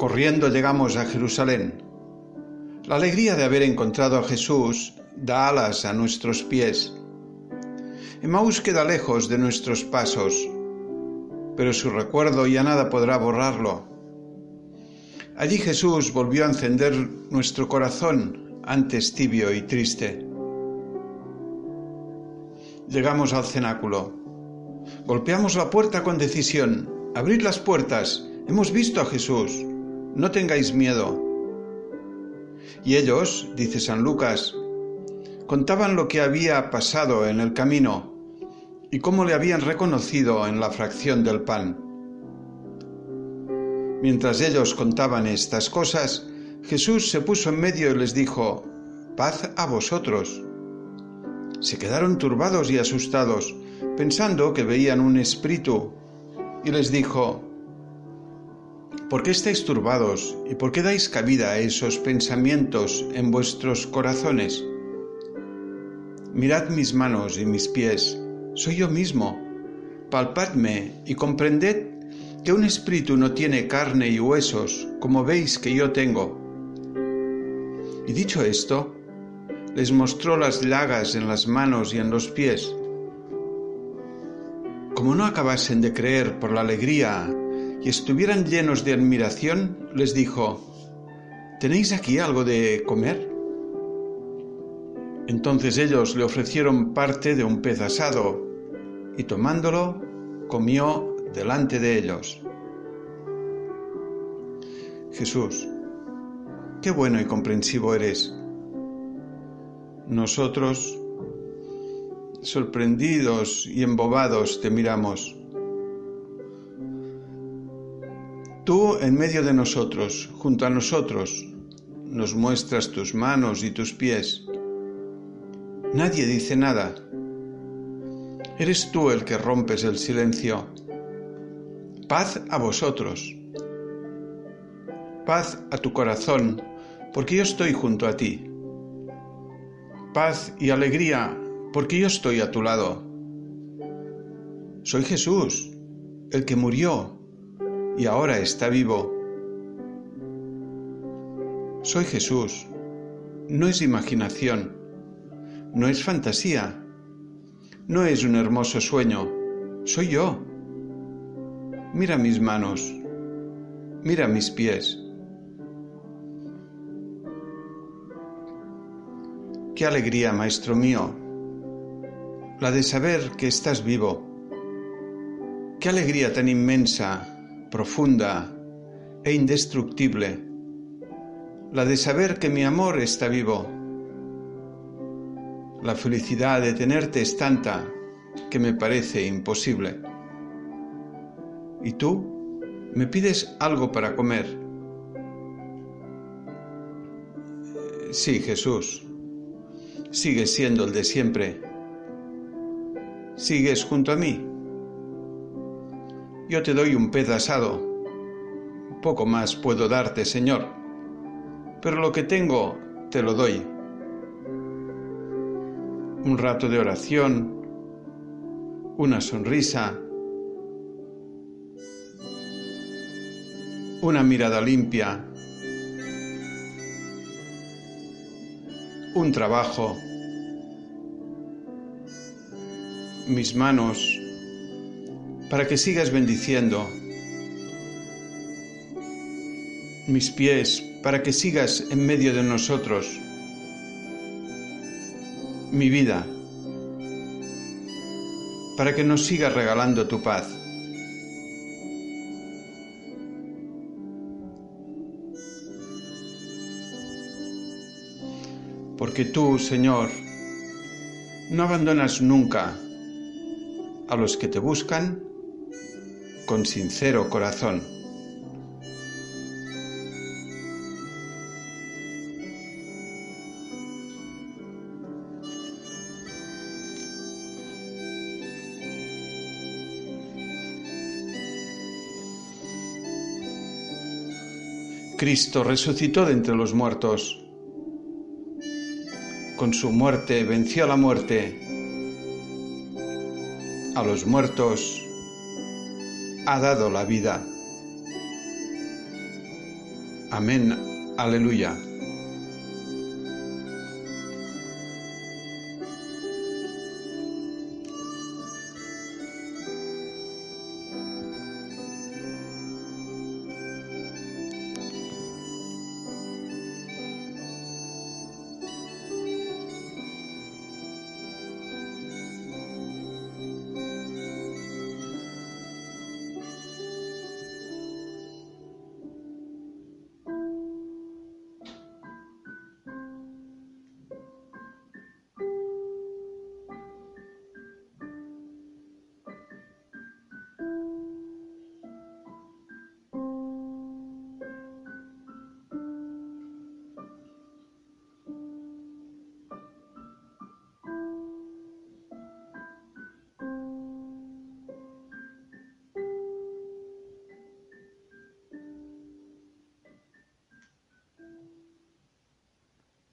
Corriendo llegamos a Jerusalén. La alegría de haber encontrado a Jesús da alas a nuestros pies. Emmaús queda lejos de nuestros pasos, pero su recuerdo ya nada podrá borrarlo. Allí Jesús volvió a encender nuestro corazón antes tibio y triste. Llegamos al cenáculo. Golpeamos la puerta con decisión. Abrid las puertas. Hemos visto a Jesús no tengáis miedo. Y ellos, dice San Lucas, contaban lo que había pasado en el camino y cómo le habían reconocido en la fracción del pan. Mientras ellos contaban estas cosas, Jesús se puso en medio y les dijo, paz a vosotros. Se quedaron turbados y asustados, pensando que veían un espíritu, y les dijo, ¿Por qué estáis turbados y por qué dais cabida a esos pensamientos en vuestros corazones? Mirad mis manos y mis pies, soy yo mismo. Palpadme y comprended que un espíritu no tiene carne y huesos, como veis que yo tengo. Y dicho esto, les mostró las llagas en las manos y en los pies. Como no acabasen de creer por la alegría y estuvieran llenos de admiración, les dijo, ¿tenéis aquí algo de comer? Entonces ellos le ofrecieron parte de un pez asado, y tomándolo, comió delante de ellos. Jesús, qué bueno y comprensivo eres. Nosotros, sorprendidos y embobados, te miramos Tú en medio de nosotros, junto a nosotros, nos muestras tus manos y tus pies. Nadie dice nada. Eres tú el que rompes el silencio. Paz a vosotros. Paz a tu corazón, porque yo estoy junto a ti. Paz y alegría, porque yo estoy a tu lado. Soy Jesús, el que murió y ahora está vivo. Soy Jesús. No es imaginación. No es fantasía. No es un hermoso sueño. Soy yo. Mira mis manos. Mira mis pies. Qué alegría, Maestro mío, la de saber que estás vivo. Qué alegría tan inmensa profunda e indestructible, la de saber que mi amor está vivo. La felicidad de tenerte es tanta que me parece imposible. ¿Y tú? ¿Me pides algo para comer? Sí, Jesús. Sigues siendo el de siempre. Sigues junto a mí. Yo te doy un pez asado. Poco más puedo darte, Señor, pero lo que tengo te lo doy. Un rato de oración, una sonrisa, una mirada limpia, un trabajo, mis manos para que sigas bendiciendo mis pies, para que sigas en medio de nosotros mi vida, para que nos sigas regalando tu paz. Porque tú, Señor, no abandonas nunca a los que te buscan con sincero corazón. Cristo resucitó de entre los muertos. Con su muerte venció la muerte. A los muertos ha dado la vida. Amén. Aleluya.